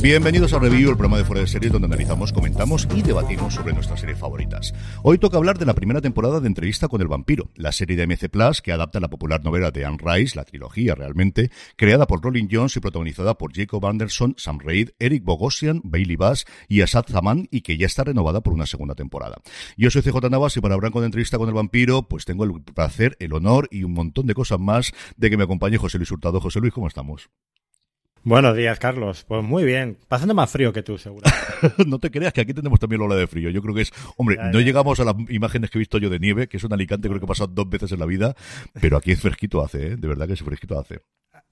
Bienvenidos a Review, el programa de Fuera de Series donde analizamos, comentamos y debatimos sobre nuestras series favoritas. Hoy toca hablar de la primera temporada de Entrevista con el Vampiro, la serie de MC Plus que adapta la popular novela de Anne Rice, la trilogía realmente, creada por Rolling Jones y protagonizada por Jacob Anderson, Sam Reid, Eric Bogosian, Bailey Bass y Asad Zaman y que ya está renovada por una segunda temporada. Yo soy CJ Navas y para hablar con Entrevista con el Vampiro, pues tengo el placer, el honor y un montón de cosas más de que me acompañe José Luis Hurtado. José Luis, ¿cómo estamos? Buenos días, Carlos. Pues muy bien. Pasando más frío que tú, seguro. no te creas que aquí tenemos también la ola de frío. Yo creo que es, hombre, no llegamos a las imágenes que he visto yo de nieve, que es un Alicante, creo que he pasado dos veces en la vida, pero aquí es fresquito hace, ¿eh? de verdad que es fresquito hace.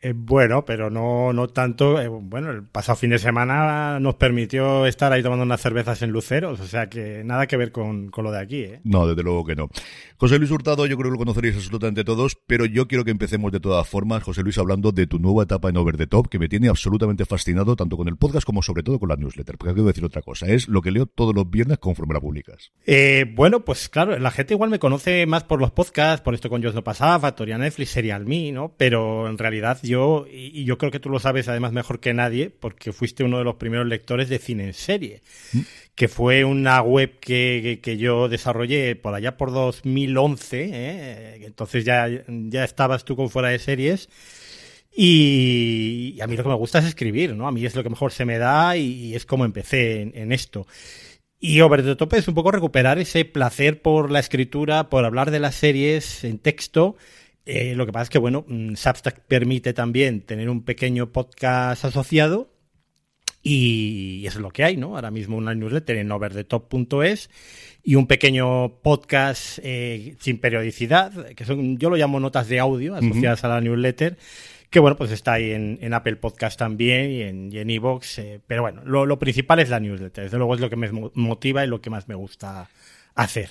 Eh, bueno, pero no, no tanto. Eh, bueno, el pasado fin de semana nos permitió estar ahí tomando unas cervezas en Luceros, o sea que nada que ver con, con lo de aquí. ¿eh? No, desde luego que no. José Luis Hurtado, yo creo que lo conoceréis absolutamente todos, pero yo quiero que empecemos de todas formas, José Luis, hablando de tu nueva etapa en Over the Top, que me tiene absolutamente fascinado, tanto con el podcast como sobre todo con la newsletter. Porque quiero decir otra cosa, es lo que leo todos los viernes conforme la publicas. Eh, bueno, pues claro, la gente igual me conoce más por los podcasts, por esto con Yo no pasaba, Factoría Netflix, Serial Me, ¿no? Pero en realidad yo, y yo creo que tú lo sabes además mejor que nadie, porque fuiste uno de los primeros lectores de cine en serie, ¿Mm? que fue una web que, que, yo desarrollé por allá por 2011, ¿eh? entonces ya, ya estabas tú con fuera de series. Y a mí lo que me gusta es escribir, ¿no? A mí es lo que mejor se me da y, es como empecé en, en esto. Y Over the Top es un poco recuperar ese placer por la escritura, por hablar de las series en texto eh, lo que pasa es que, bueno, mm, Substack permite también tener un pequeño podcast asociado y eso es lo que hay, ¿no? Ahora mismo una newsletter en overthetop.es y un pequeño podcast eh, sin periodicidad, que son, yo lo llamo notas de audio asociadas a la newsletter, que bueno, pues está ahí en, Apple Podcast también y en, y en Evox, eh, pero bueno, lo, lo principal es la newsletter, desde luego es lo que me motiva y lo que más me gusta hacer.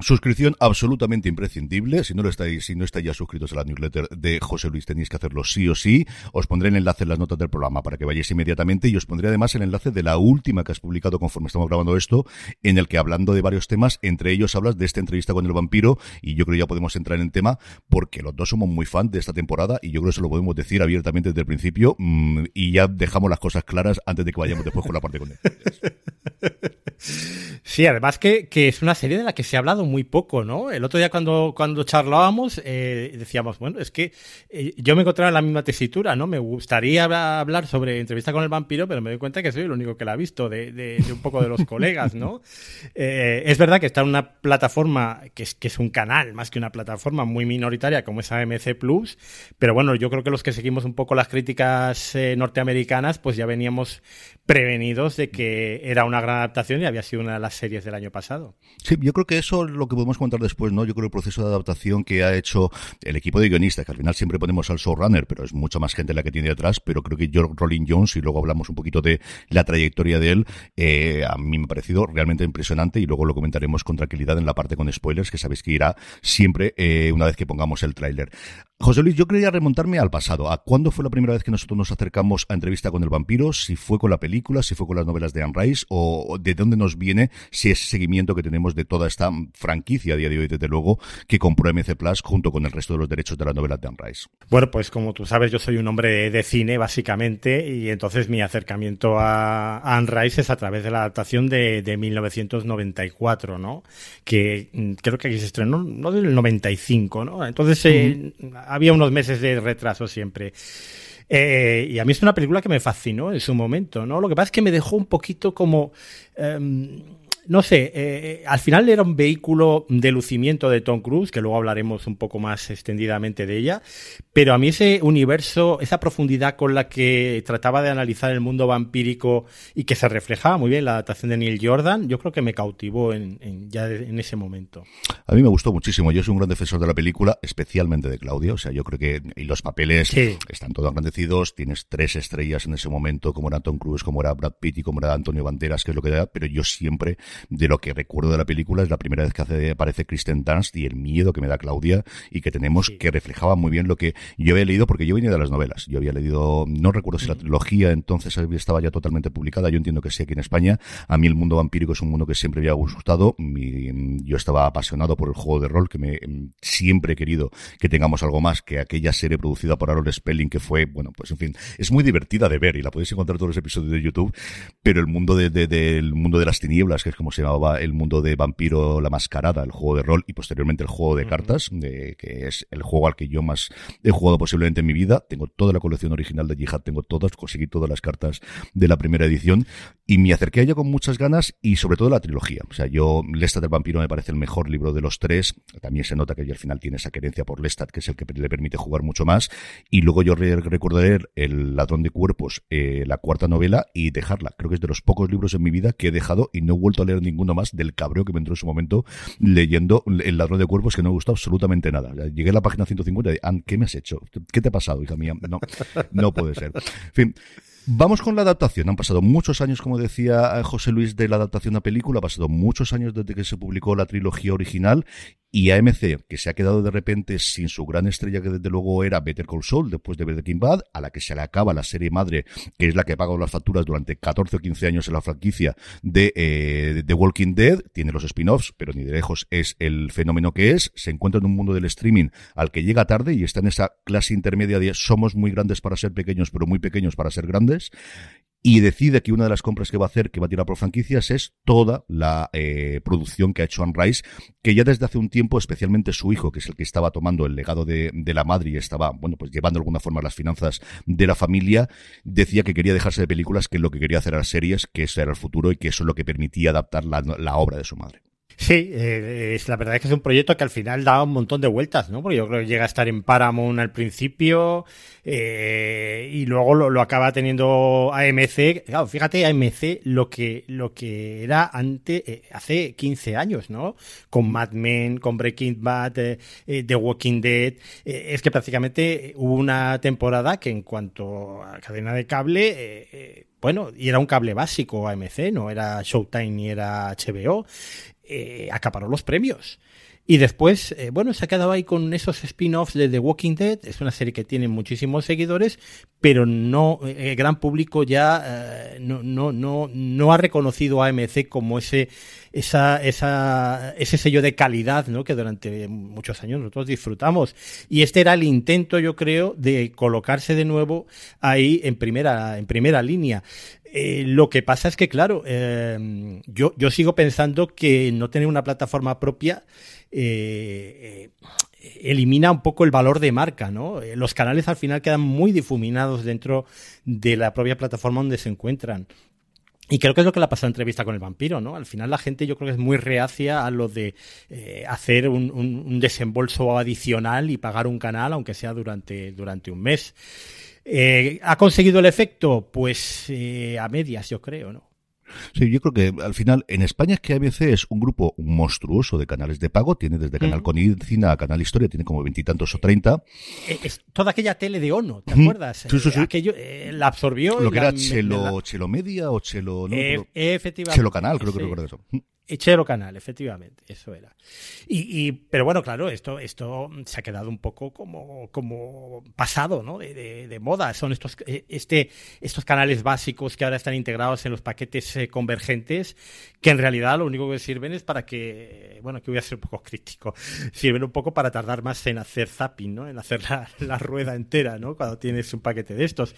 Suscripción absolutamente imprescindible. Si no lo estáis, si no estáis ya suscritos a la newsletter de José Luis, tenéis que hacerlo sí o sí. Os pondré el enlace en las notas del programa para que vayáis inmediatamente y os pondré además el enlace de la última que has publicado conforme estamos grabando esto, en el que hablando de varios temas, entre ellos hablas de esta entrevista con el vampiro y yo creo que ya podemos entrar en tema porque los dos somos muy fan de esta temporada y yo creo que eso lo podemos decir abiertamente desde el principio mm, y ya dejamos las cosas claras antes de que vayamos después con la parte con él. Sí, además que, que es una serie de la que se ha hablado muy poco, ¿no? El otro día cuando, cuando charlábamos eh, decíamos, bueno, es que eh, yo me encontraba en la misma tesitura, ¿no? Me gustaría hablar sobre entrevista con el vampiro, pero me doy cuenta que soy el único que la ha visto de, de, un poco de los colegas, ¿no? Eh, es verdad que está en una plataforma que es, que es un canal, más que una plataforma muy minoritaria como es AMC Plus, pero bueno, yo creo que los que seguimos un poco las críticas norteamericanas, pues ya veníamos prevenidos de que era una gran adaptación y había sido una de las series del año pasado. Sí, yo creo que eso es lo que podemos contar después, ¿no? Yo creo el proceso de adaptación que ha hecho el equipo de guionistas, que al final siempre ponemos al showrunner, pero es mucha más gente la que tiene detrás, pero creo que George Rolling Jones, y luego hablamos un poquito de la trayectoria de él, eh, a mí me ha parecido realmente impresionante y luego lo comentaremos con tranquilidad en la parte con spoilers, que sabéis que irá siempre eh, una vez que pongamos el tráiler. José Luis, yo quería remontarme al pasado. ¿A cuándo fue la primera vez que nosotros nos acercamos a entrevista con el vampiro? Si fue con la película, si fue con las novelas de Anne Rice, o de dónde nos viene, si ese seguimiento que tenemos de toda esta franquicia a día de hoy, desde luego, que compró MC Plus junto con el resto de los derechos de las novelas de Anne Rice. Bueno, pues como tú sabes, yo soy un hombre de cine, básicamente, y entonces mi acercamiento a Anne Rice es a través de la adaptación de, de 1994, ¿no? Que mm, creo que aquí se estrenó, no del 95, ¿no? Entonces, eh, había unos meses de retraso siempre. Eh, y a mí es una película que me fascinó en su momento, ¿no? Lo que pasa es que me dejó un poquito como... Em, no sé, eh, al final era un vehículo de lucimiento de Tom Cruise, que luego hablaremos un poco más extendidamente de ella, pero a mí ese universo, esa profundidad con la que trataba de analizar el mundo vampírico y que se reflejaba muy bien la adaptación de Neil Jordan, yo creo que me cautivó en, ya en ese momento. A mí me gustó muchísimo, yo soy un gran defensor de la película, especialmente de Claudia, o sea, yo creo que y los papeles están todos agradecidos, tienes tres estrellas en ese momento, como era Tom Cruise, como era Brad Pitt y como era Antonio Banderas, que es lo que da, pero yo siempre de lo que recuerdo de la película es la primera vez que hace, aparece Kristen Dunst y el miedo que me da Claudia y que tenemos que reflejaba muy bien lo que yo había leído porque yo venía de las novelas. Yo había leído, no recuerdo si la trilogía entonces estaba ya totalmente publicada. Yo entiendo que sí aquí en España. A mí el mundo vampírico es un mundo que siempre me había gustado. yo estaba apasionado por el juego de rol que me siempre he querido que tengamos algo más que aquella serie producida por Aaron Spelling que fue, bueno, pues en fin, es muy divertida de ver y la podéis encontrar todos los episodios de YouTube, pero el mundo de, del mundo de las tinieblas, que es como se llamaba el mundo de Vampiro la Mascarada, el juego de rol y posteriormente el juego de cartas, de, que es el juego al que yo más he jugado posiblemente en mi vida. Tengo toda la colección original de Jihad, tengo todas, conseguí todas las cartas de la primera edición y me acerqué a ella con muchas ganas y sobre todo la trilogía. O sea, yo, Lestat del Vampiro me parece el mejor libro de los tres. También se nota que al final tiene esa querencia por Lestat, que es el que le permite jugar mucho más. Y luego yo recordaré El ladrón de cuerpos, eh, la cuarta novela, y dejarla. Creo que es de los pocos libros en mi vida que he dejado y no he vuelto a leer ninguno más del cabreo que me entró en su momento leyendo El ladrón de cuerpos, que no me gustó absolutamente nada. Llegué a la página 150 y, ¿qué me has hecho? ¿Qué te ha pasado, hija mía? No, no puede ser. En fin. Vamos con la adaptación. Han pasado muchos años, como decía José Luis, de la adaptación a película. Han pasado muchos años desde que se publicó la trilogía original y AMC, que se ha quedado de repente sin su gran estrella que desde luego era Better Call Saul después de Breaking Bad, a la que se le acaba la serie madre, que es la que ha pagado las facturas durante 14 o 15 años en la franquicia de eh, The Walking Dead, tiene los spin-offs, pero ni de lejos es el fenómeno que es, se encuentra en un mundo del streaming al que llega tarde y está en esa clase intermedia de somos muy grandes para ser pequeños, pero muy pequeños para ser grandes, y decide que una de las compras que va a hacer, que va a tirar por franquicias, es toda la eh, producción que ha hecho Anne Rice, que ya desde hace un tiempo, especialmente su hijo, que es el que estaba tomando el legado de, la madre y estaba, bueno, pues llevando de alguna forma las finanzas de la familia, decía que quería dejarse de películas, que lo que quería hacer eran series, que eso era el futuro y que eso es lo que permitía adaptar la obra de su madre. Sí, eh, es, la verdad es que es un proyecto que al final da un montón de vueltas, ¿no? Porque yo creo que llega a estar en Paramount al principio eh, y luego lo, acaba teniendo AMC. Claro, fíjate AMC lo que, lo que era antes, eh, hace 15 años, ¿no? Con Mad Men, con Breaking Bad, The Walking Dead. es que prácticamente hubo una temporada que en cuanto a cadena de cable bueno, y era un cable básico AMC, no era Showtime ni era HBO eh, acaparó los premios. Y después, eh, bueno, se ha quedado ahí con esos spin-offs de The Walking Dead. Es una serie que tiene muchísimos seguidores, pero no, eh, el gran público ya eh, no, no, no, no ha reconocido a AMC como ese, esa, esa, ese sello de calidad, ¿no? Que durante muchos años nosotros disfrutamos. Y este era el intento, yo creo, de colocarse de nuevo ahí en primera, en primera línea. Eh, lo que pasa es que, claro, eh, yo, yo sigo pensando que no tener una plataforma propia eh, elimina un poco el valor de marca, ¿no? Los canales al final quedan muy difuminados dentro de la propia plataforma donde se encuentran. Y creo que es lo que le ha pasado en entrevista con el vampiro, ¿no? Al final la gente yo creo que es muy reacia a lo de hacer un, un, desembolso adicional y pagar un canal, aunque sea durante, durante un mes. Eh, ¿Ha conseguido el efecto? Pues eh, a medias, yo creo, ¿no? Sí, yo creo que al final en España es que ABC es un grupo monstruoso de canales de pago, tiene desde Canal Conicina a Canal Historia, tiene como veintitantos o treinta. Eh, es toda aquella tele de ONO, ¿te acuerdas? Sí, sí, sí. Aquello, la absorbió. Lo que era Chelo, Chelo Media o Chelo... No, efectivamente. Chelo Canal, creo que recuerdo eso. Echero Canal, efectivamente, eso era. Y, pero bueno, claro, esto, esto se ha quedado un poco como, como pasado, ¿no? De, de, moda. Son estos, eh, este, estos canales básicos que ahora están integrados en los paquetes eh, convergentes, que en realidad lo único que sirven es para que, bueno, que voy a ser un poco crítico, sirven un poco para tardar más en hacer zapping, ¿no? En hacer la, la rueda entera, ¿no? Cuando tienes un paquete de estos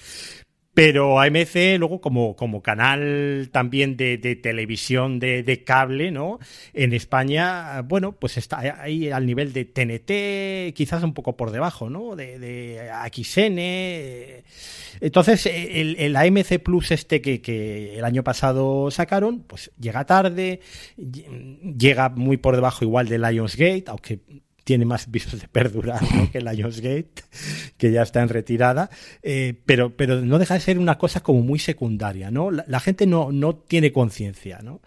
Pero AMC, luego, como, como canal también de, de televisión de, de, cable, ¿no? En España, bueno, pues está ahí al nivel de TNT, quizás un poco por debajo, ¿no? De, de XN. Entonces, el, el, AMC Plus este que, que el año pasado sacaron, pues llega tarde, llega muy por debajo igual de Lionsgate, aunque tiene más visos de perdurar ¿no? que Lionsgate, que ya está en retirada, eh, pero, pero no deja de ser una cosa como muy secundaria, ¿no? La, la gente no, no tiene conciencia, ¿no?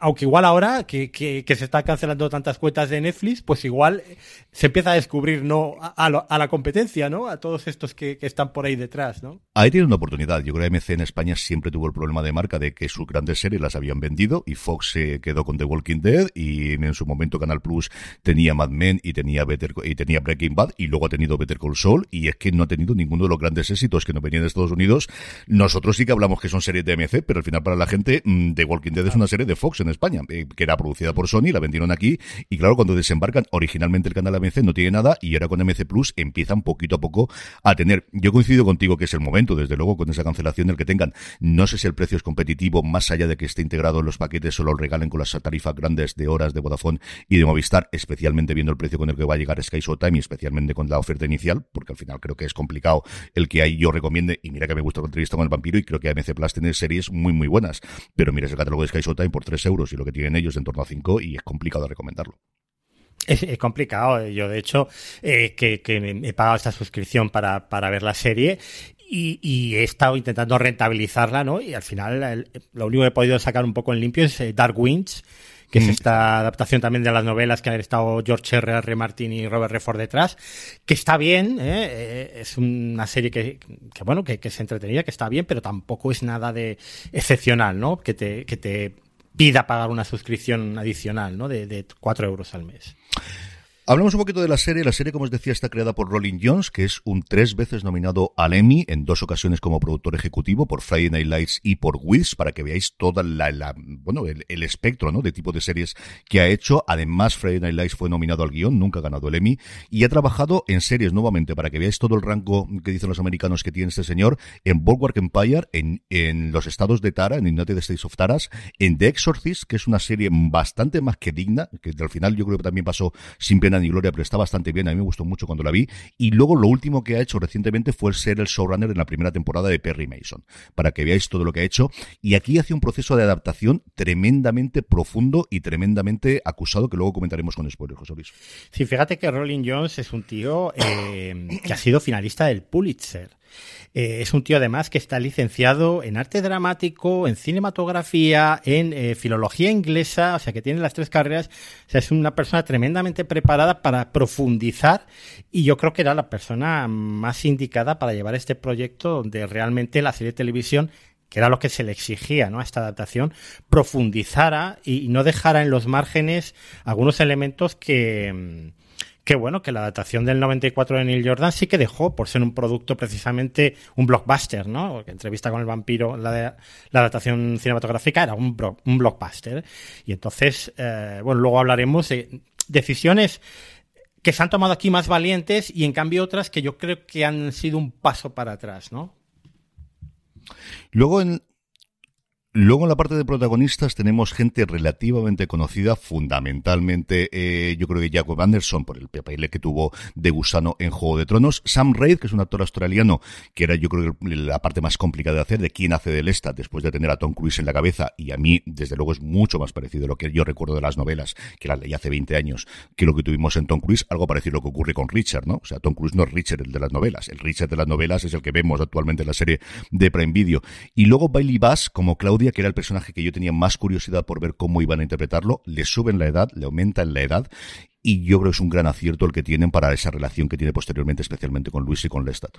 Aunque igual ahora que, que, se está cancelando tantas cuentas de Netflix, pues igual se empieza a descubrir, ¿no? A, lo, a la competencia, ¿no? A todos estos que, que, están por ahí detrás, ¿no? Ahí tiene una oportunidad. Yo creo que MC en España siempre tuvo el problema de marca de que sus grandes series las habían vendido y Fox se quedó con The Walking Dead y en su momento Canal Plus tenía Mad Men y tenía Better y tenía Breaking Bad y luego ha tenido Better Call Saul y es que no ha tenido ninguno de los grandes éxitos que no venían de Estados Unidos. Nosotros sí que hablamos que son series de MC, pero al final para la gente mm, The Walking Dead es una serie de Fox en España, eh, que era producida por Sony, la vendieron aquí y claro, cuando desembarcan originalmente el canal MC no tiene nada y ahora con MC Plus empiezan poquito a poco a tener. Yo coincido contigo que es el momento, desde luego con esa cancelación el que tengan. No sé si el precio es competitivo más allá de que esté integrado en los paquetes o lo regalen con las tarifas grandes de horas de Vodafone y de Movistar, especialmente viendo el precio con el que va a llegar Sky Showtime y especialmente con la oferta inicial, porque al final creo que es complicado el que ahí yo recomiende, y mira que me gusta la entrevista con el vampiro y creo que AMC Plus tiene series muy muy buenas, pero mira el catálogo de Sky Showtime por 3 euros y lo que tienen ellos en torno a 5 y es complicado recomendarlo. Es, complicado. Yo, de hecho, eh, que, que, he pagado esta suscripción para, para ver la serie y, he estado intentando rentabilizarla, ¿no? Y al final, lo único que he podido sacar un poco en limpio es eh, Dark Winds, que es esta adaptación también de las novelas que han estado George R. R. Martin y Robert Redford detrás, que está bien, ¿eh? es una serie que, que bueno, que, que es entretenida, que está bien, pero tampoco es nada de excepcional, ¿no? Que te, que te pida pagar una suscripción adicional, ¿no? De, de 4 euros al mes. Hablamos un poquito de la serie. La serie, como os decía, está creada por Rolling Jones, que es un tres veces nominado al Emmy, en dos ocasiones como productor ejecutivo por Friday Night Lights y por Wiz, para que veáis toda la, bueno, el, el, espectro, ¿no? De tipo de series que ha hecho. Además, Friday Night Lights fue nominado al guion, nunca ha ganado el Emmy, y ha trabajado en series nuevamente, para que veáis todo el rango que dicen los americanos que tiene este señor, en Bulwark Empire, en, en los estados de Tara, en United States of Taras, en The Exorcist, que es una serie bastante más que digna, que al final yo creo que también pasó sin pena ni gloria, pero está bastante bien, a mí me gustó mucho cuando la vi. Y luego lo último que ha hecho recientemente fue ser el showrunner en la primera temporada de Perry Mason, para que veáis todo lo que ha hecho. Y aquí hace un proceso de adaptación tremendamente profundo y tremendamente acusado, que luego comentaremos con spoilers, José Luis. Sí, fíjate que Rolling Jones es un tío eh, que ha sido finalista del Pulitzer. Eh, es un tío además que está licenciado en arte dramático, en cinematografía, en eh, filología inglesa, o sea que tiene las tres carreras, o sea, es una persona tremendamente preparada para profundizar y yo creo que era la persona más indicada para llevar este proyecto donde realmente la serie de televisión que era lo que se le exigía ¿no? a esta adaptación, profundizara y, y no dejara en los márgenes algunos elementos que, que bueno, que la adaptación del 94 de Neil Jordan sí que dejó por ser un producto precisamente un blockbuster, ¿no? Porque entrevista con el vampiro, la, de, la adaptación cinematográfica era un, blockbuster. Y entonces, eh, bueno, luego hablaremos de decisiones que se han tomado aquí más valientes y en cambio otras que yo creo que han sido un paso para atrás, ¿no? Luego en, Luego en la parte de protagonistas tenemos gente relativamente conocida, fundamentalmente eh, yo creo que Jacob Anderson por el papel que tuvo de gusano en Juego de Tronos, Sam Raid, que es un actor australiano, que era yo creo la parte más complicada de hacer, de quién hace de Lestat después de tener a Tom Cruise en la cabeza, y a mí desde luego es mucho más parecido a lo que yo recuerdo de las novelas, que las leí hace 20 años, que lo que tuvimos en Tom Cruise, algo parecido a lo que ocurre con Richard, ¿no? O sea, Tom Cruise no es Richard el de las novelas, el Richard de las novelas es el que vemos actualmente en la serie de Prime Video. Y luego Bailey Bass como Claudia que era el personaje que yo tenía más curiosidad por ver cómo iban a interpretarlo, le suben la edad, le aumentan la edad, y yo creo que es un gran acierto el que tienen para esa relación que tiene posteriormente, especialmente con Luis y con Lestat.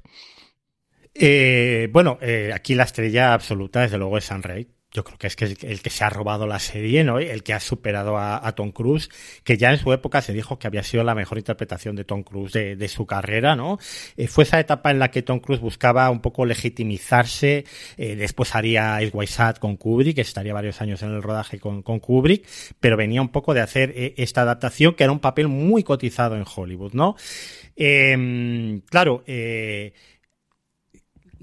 Eh, bueno, eh, aquí la estrella absoluta, desde luego, es San Rey yo creo que es que el que se ha robado la serie, ¿no? El que ha superado a, Tom Cruise, que ya en su época se dijo que había sido la mejor interpretación de Tom Cruise de, su carrera, ¿no? Eh, fue esa etapa en la que Tom Cruise buscaba un poco legitimizarse, eh, después haría White Sat con Kubrick, estaría varios años en el rodaje con, Kubrick, pero venía un poco de hacer eh, esta adaptación que era un papel muy cotizado en Hollywood, ¿no? claro,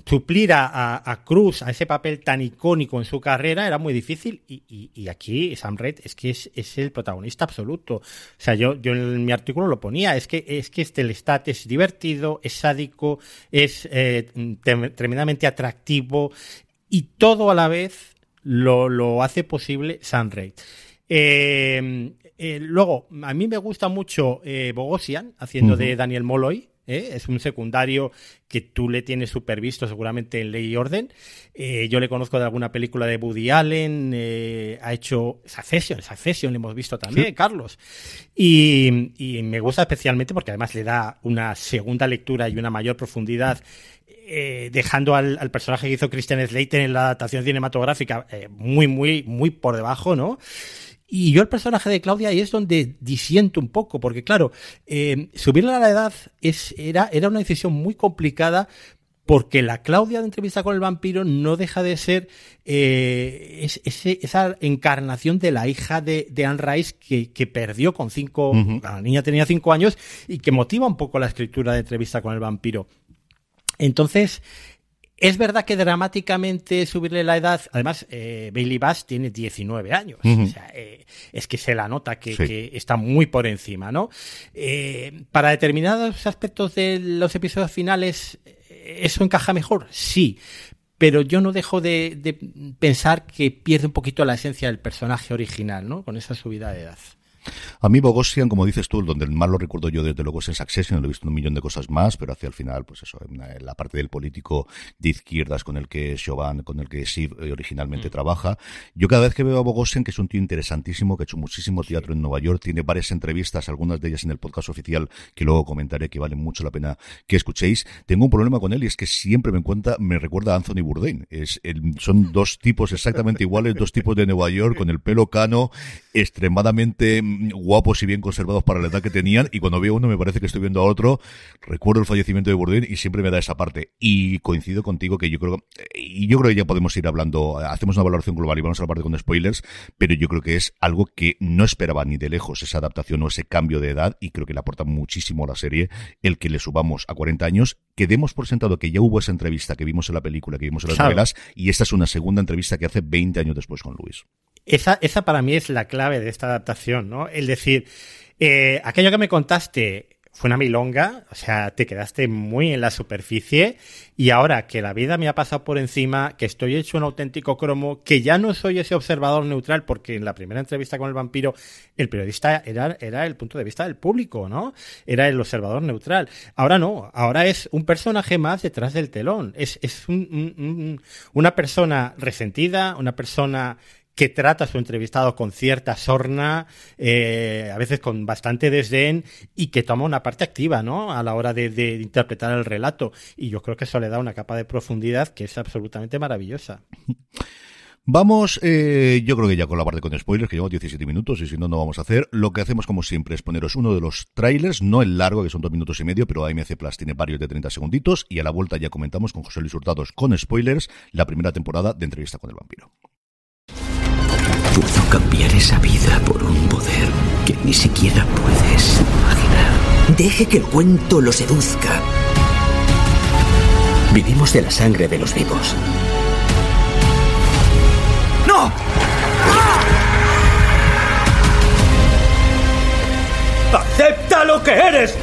suplir a, Cruz a ese papel tan icónico en su carrera era muy difícil y, aquí Sam Reid es que es, el protagonista absoluto. O sea, yo, yo en mi artículo lo ponía, es que, es que este Lestat es divertido, es sádico, es eh, tremendamente atractivo y todo a la vez lo, hace posible Sam Reid. Eh, eh, luego, a mí me gusta mucho Bogosian haciendo de Daniel Molloy. ¿Eh? es un secundario que tú le tienes supervisto seguramente en Ley y Orden. Eh, yo le conozco de alguna película de Woody Allen, eh, ha hecho Succession, Succession le hemos visto también, Carlos. Y, me gusta especialmente porque además le da una segunda lectura y una mayor profundidad dejando al, personaje que hizo Christian Slater en la adaptación cinematográfica muy, muy, muy por debajo, ¿no? Y yo el personaje de Claudia ahí es donde disiento un poco, porque claro, eh, subirle a la edad es, era, era una decisión muy complicada porque la Claudia de entrevista con el vampiro no deja de ser eh, esa encarnación de la hija de, de Anne Rice que, perdió con cinco, la niña tenía cinco años y que motiva un poco la escritura de entrevista con el vampiro. Entonces, es verdad que dramáticamente subirle la edad, además eh, Bailey Bass tiene 19 años, o sea, eh, es que se la nota que, está muy por encima, ¿no? Eh, para determinados aspectos de los episodios finales, ¿eso encaja mejor? Sí, pero yo no dejo de, de pensar que pierde un poquito la esencia del personaje original, ¿no? Con esa subida de edad. A mí Bogosian, como dices tú, donde más lo recuerdo yo desde luego es en Succession, lo he visto un millón de cosas más, pero hacia el final, pues eso, en la parte del político de izquierdas con el que Chauvin, con el que Siv eh, originalmente mm. trabaja. Yo cada vez que veo a Bogosian, que es un tío interesantísimo, que ha hecho muchísimo teatro en Nueva York, tiene varias entrevistas, algunas de ellas en el podcast oficial, que luego comentaré que vale mucho la pena que escuchéis. Tengo un problema con él y es que siempre me cuenta, me recuerda a Anthony Bourdain. Es, son dos tipos exactamente iguales, dos tipos de Nueva York, con el pelo cano, extremadamente guapos y bien conservados para la edad que tenían y cuando veo uno me parece que estoy viendo a otro, recuerdo el fallecimiento de Bourdain y siempre me da esa parte. Y coincido contigo que yo creo y yo creo que ya podemos ir hablando, hacemos una valoración global y vamos a la parte con spoilers, pero yo creo que es algo que no esperaba ni de lejos esa adaptación o ese cambio de edad y creo que le aporta muchísimo a la serie el que le subamos a 40 años, que demos por sentado que ya hubo esa entrevista que vimos en la película, que vimos en las novelas y esta es una segunda entrevista que hace 20 años después con Luis. Esa, esa para mí es la clave de esta adaptación, ¿no? El decir, eh, aquello que me contaste fue una milonga, o sea, te quedaste muy en la superficie y ahora que la vida me ha pasado por encima, que estoy hecho un auténtico cromo, que ya no soy ese observador neutral, porque en la primera entrevista con el vampiro el periodista era, era el punto de vista del público, ¿no? Era el observador neutral. Ahora no, ahora es un personaje más detrás del telón, es, es una persona resentida, una persona que trata a su entrevistado con cierta sorna, eh, a veces con bastante desdén, y que toma una parte activa, ¿no? A la hora de, interpretar el relato. Y yo creo que eso le da una capa de profundidad que es absolutamente maravillosa. Vamos, eh, yo creo que ya con la parte con spoilers, que llevamos 17 minutos y si no, no vamos a hacer. Lo que hacemos como siempre es poneros uno de los trailers, no el largo, que son dos minutos y medio, pero AMC Plus tiene varios de 30 segunditos y a la vuelta ya comentamos con José Luis Hurtados con spoilers la primera temporada de Entrevista con el Vampiro. Puedo cambiar esa vida por un poder que ni siquiera puedes imaginar. Deje que el cuento lo seduzca. Vivimos de la sangre de los vivos. ¡No! ¡Acepta lo que eres!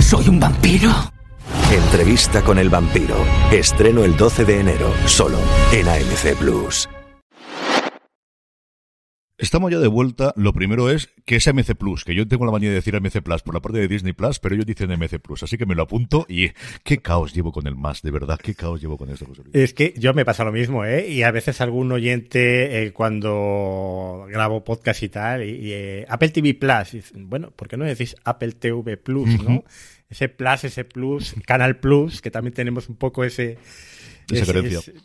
¿Soy un vampiro? Entrevista con el vampiro. Estreno el 12 de enero, solo en AMC Plus. Estamos ya de vuelta. Lo primero es que es MC Plus, que yo tengo la manía de decir MC Plus por la parte de Disney Plus, pero ellos dicen MC Plus, así que me lo apunto y qué caos llevo con el más, de verdad, qué caos llevo con esto. Es que yo me pasa lo mismo, ¿eh? Y a veces algún oyente eh, cuando grabo podcast y tal, y, eh, Apple TV Plus, bueno, ¿por qué no decís Apple TV Plus, no? Ese Plus, ese Plus, Canal Plus, que también tenemos un poco ese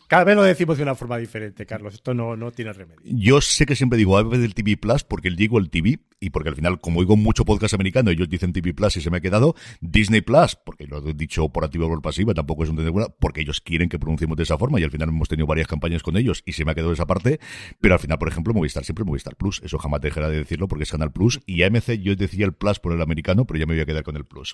cada vez lo decimos de una forma diferente, Carlos. Esto no, no tiene remedio. Yo sé que siempre digo a veces del TV Plus porque digo el TV y porque al final, como oigo mucho podcast americano, ellos dicen TV Plus y se me ha quedado, Disney Plus, porque lo he dicho por activa o por pasiva, tampoco es un buena, porque ellos quieren que pronunciemos de esa forma y al final hemos tenido varias campañas con ellos y se me ha quedado esa parte, pero al final, por ejemplo, Movistar siempre Movistar Plus, eso jamás dejará de decirlo porque es Canal Plus y AMC yo decía el Plus por el americano, pero ya me voy a quedar con el Plus.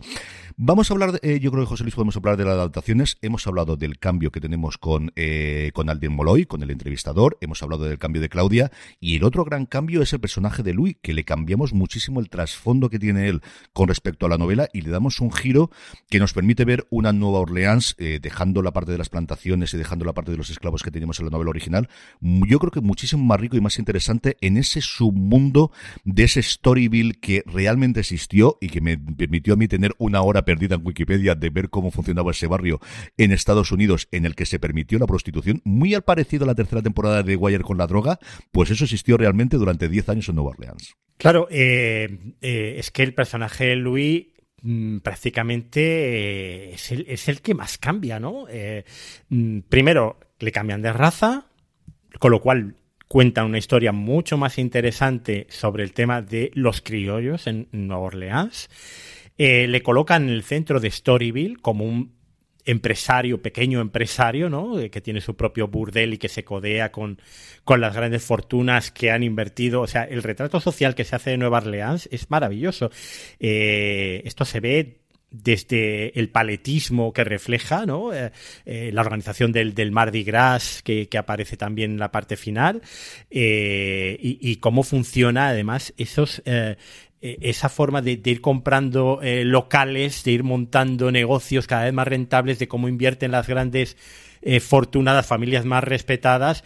Vamos a hablar, eh, yo creo que José Luis podemos hablar de las adaptaciones, hemos hablado del cambio que tenemos con, eh, con Alden Moloy, con el entrevistador, hemos hablado del cambio de Claudia y el otro gran cambio es el personaje de Louis, que le cambiamos muchísimo el trasfondo que tiene él con respecto a la novela y le damos un giro que nos permite ver una nueva Orleans, eh, dejando la parte de las plantaciones y dejando la parte de los esclavos que teníamos en la novela original. Yo creo que muchísimo más rico y más interesante en ese submundo de ese Storyville que realmente existió y que me permitió a mí tener una hora perdida en Wikipedia de ver cómo funcionaba ese barrio en Estados Unidos en el que se permitió la prostitución, muy al parecido a la tercera temporada de Wire con la droga, pues eso existió realmente durante 10 años en Nueva Orleans. Claro, eh, eh, es que el personaje de Louis mm, prácticamente eh, es, el, es, el, que más cambia, ¿no? Mm, primero, le cambian de raza, con lo cual cuentan una historia mucho más interesante sobre el tema de los criollos en Nueva Orleans. le colocan en el centro de Storyville como un empresario, pequeño empresario, ¿no? Eh, que tiene su propio burdel y que se codea con, con las grandes fortunas que han invertido. O sea, el retrato social que se hace de Nueva Orleans es maravilloso. Eh, esto se ve desde el paletismo que refleja, ¿no? Eh, la organización del, del Mardi Gras que, que, aparece también en la parte final y, cómo funciona además esos eh, esa forma de, ir comprando eh, locales, de ir montando negocios cada vez más rentables, de cómo invierten las grandes eh, fortunadas familias más respetadas.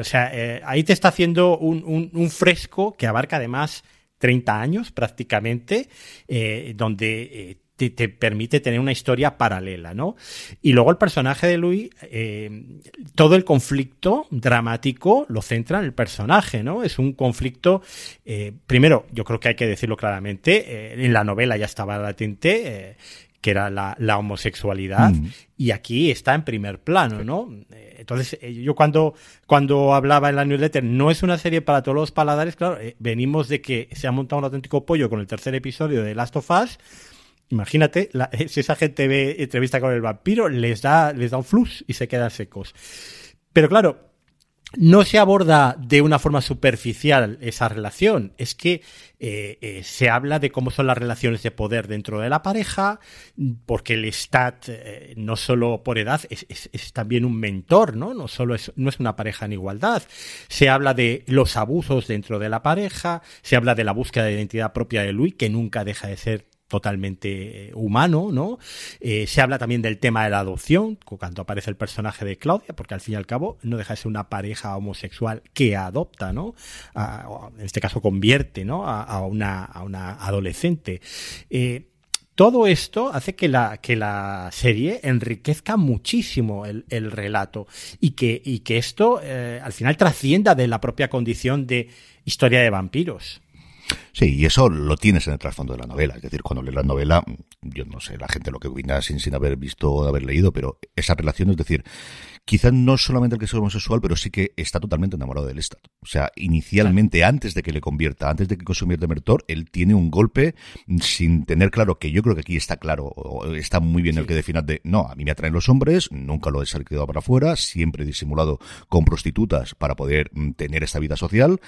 O sea, ahí te está haciendo un, fresco que abarca además 30 años prácticamente, donde te, te, permite tener una historia paralela, ¿no? Y luego el personaje de Louis, eh, todo el conflicto dramático lo centra en el personaje, ¿no? Es un conflicto, eh, primero, yo creo que hay que decirlo claramente, eh, en la novela ya estaba latente, que era la, la homosexualidad, mm. y aquí está en primer plano, ¿no? Entonces, yo cuando, cuando hablaba en la newsletter, no es una serie para todos los paladares, claro, venimos de que se ha montado un auténtico pollo con el tercer episodio de Last of Us, Imagínate, si esa gente ve entrevista con el vampiro, les da, les da un flux y se quedan secos. Pero claro, no se aborda de una forma superficial esa relación, es que eh, eh, se habla de cómo son las relaciones de poder dentro de la pareja, porque el stat, eh, no solo por edad, es, también un mentor, ¿no? No solo es, no es una pareja en igualdad. Se habla de los abusos dentro de la pareja, se habla de la búsqueda de identidad propia de Luis, que nunca deja de ser totalmente humano, ¿no? Eh, se habla también del tema de la adopción, cuando aparece el personaje de Claudia, porque al fin y al cabo no deja de ser una pareja homosexual que adopta, ¿no? A, en este caso convierte, ¿no? A, una, adolescente. Eh, todo esto hace que la, que la serie enriquezca muchísimo el, el relato y que, y que esto eh, al final trascienda de la propia condición de historia de vampiros. Sí, y eso lo tienes en el trasfondo de la novela. Es decir, cuando lees la novela, yo no sé la gente lo que opina sin, sin haber visto o haber leído, pero esa relación, es decir, quizás no solamente el que es homosexual, pero sí que está totalmente enamorado del Estado. O sea, inicialmente, claro. antes de que le convierta, antes de que se convierta en Mertor, él tiene un golpe sin tener claro, que yo creo que aquí está claro, está muy bien sí. el que defina de, no, a mí me atraen los hombres, nunca lo he salido para afuera, siempre he disimulado con prostitutas para poder mm, tener esta vida social,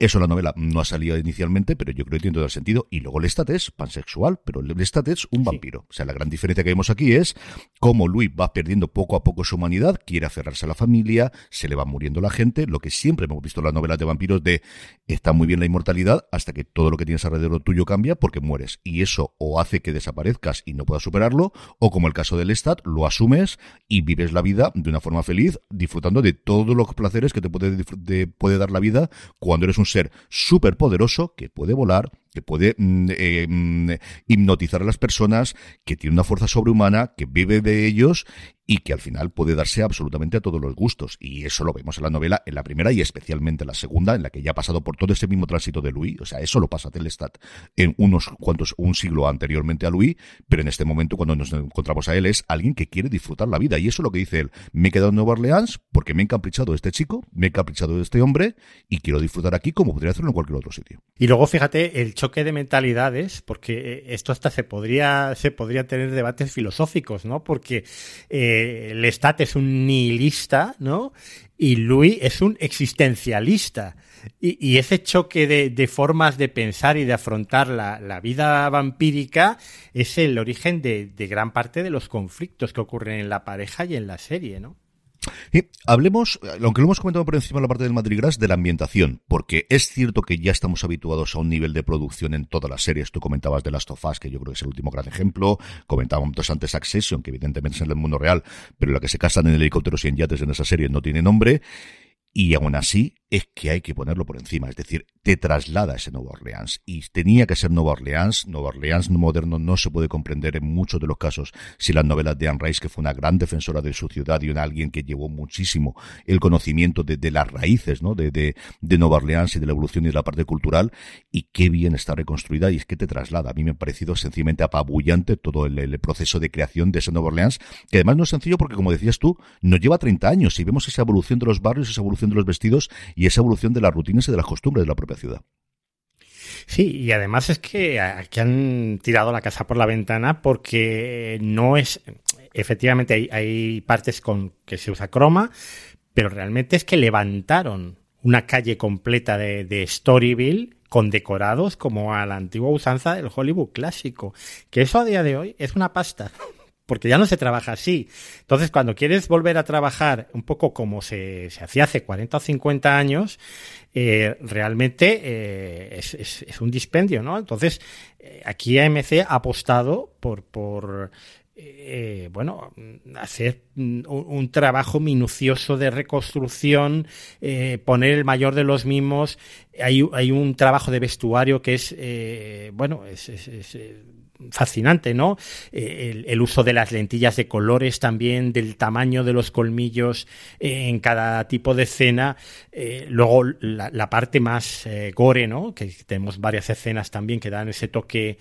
eso en la novela no ha salido inicialmente, pero yo creo que tiene todo el sentido. Y luego Lestat es pansexual, pero Lestat es un vampiro. Sí. O sea, la gran diferencia que vemos aquí es cómo Louis va perdiendo poco a poco su humanidad, quiere aferrarse a la familia, se le va muriendo la gente, lo que siempre hemos visto en las novelas de vampiros de está muy bien la inmortalidad hasta que todo lo que tienes alrededor tuyo cambia porque mueres. Y eso o hace que desaparezcas y no puedas superarlo, o como el caso de Lestat, lo asumes y vives la vida de una forma feliz, disfrutando de todos los placeres que te puede, de, puede dar la vida cuando eres un ser súper poderoso que puede volar, que puede mm, eh, hipnotizar a las personas, que tiene una fuerza sobrehumana, que vive de ellos y que al final puede darse absolutamente a todos los gustos. Y eso lo vemos en la novela, en la primera y especialmente en la segunda, en la que ya ha pasado por todo ese mismo tránsito de Louis. O sea, eso lo pasa Telestat en unos cuantos, un siglo anteriormente a Louis, pero en este momento cuando nos encontramos a él es alguien que quiere disfrutar la vida. Y eso es lo que dice él. Me he quedado en Nueva Orleans porque me he encaprichado de este chico, me he encaprichado de este hombre y quiero disfrutar aquí como podría hacerlo en cualquier otro sitio. Y luego fíjate el choque de mentalidades, porque esto hasta se podría, se podría tener debates filosóficos, ¿no? Porque eh, Lestat es un nihilista, ¿no? Y Louis es un existencialista. Y, ese choque de, formas de pensar y de afrontar la, vida vampírica es el origen de, de, gran parte de los conflictos que ocurren en la pareja y en la serie, ¿no? Y hablemos, aunque lo hemos comentado por encima de la parte del Madrid Grass, de la ambientación, porque es cierto que ya estamos habituados a un nivel de producción en todas las series. Tú comentabas de Last of Us, que yo creo que es el último gran ejemplo. Comentábamos antes Accession, que evidentemente es en el mundo real, pero la que se casan en helicópteros y en yates en esa serie no tiene nombre. Y aún así, es que hay que ponerlo por encima, es decir, te traslada a ese Nueva Orleans. Y tenía que ser Nueva Orleans. Nueva Orleans moderno no se puede comprender en muchos de los casos si las novelas de Anne Rice, que fue una gran defensora de su ciudad y una alguien que llevó muchísimo el conocimiento de, las raíces, ¿no? De, de, de, Nueva Orleans y de la evolución y de la parte cultural. Y qué bien está reconstruida y es que te traslada. A mí me ha parecido sencillamente apabullante todo el, el proceso de creación de ese Nueva Orleans, que además no es sencillo porque, como decías tú, nos lleva 30 años y vemos esa evolución de los barrios, esa evolución de los vestidos y esa evolución de las rutinas y de las costumbres de la propia ciudad. Sí, y además es que aquí han tirado la casa por la ventana porque no es. Efectivamente, hay, partes con que se usa croma, pero realmente es que levantaron una calle completa de, de Storyville con decorados como a la antigua usanza del Hollywood clásico. Que eso a día de hoy es una pasta porque ya no se trabaja así. Entonces, cuando quieres volver a trabajar un poco como se, hacía hace 40 o 50 años, eh, realmente eh, es, un dispendio, ¿no? Entonces, eh, aquí AMC ha apostado por, por bueno, hacer un, trabajo minucioso de reconstrucción, poner el mayor de los mismos. Hay, hay un trabajo de vestuario que es, bueno, es, es fascinante, ¿no? Eh, el, uso de las lentillas de colores también, del tamaño de los colmillos eh, en cada tipo de escena. Eh, luego la, parte más gore, ¿no? Que tenemos varias escenas también que dan ese toque,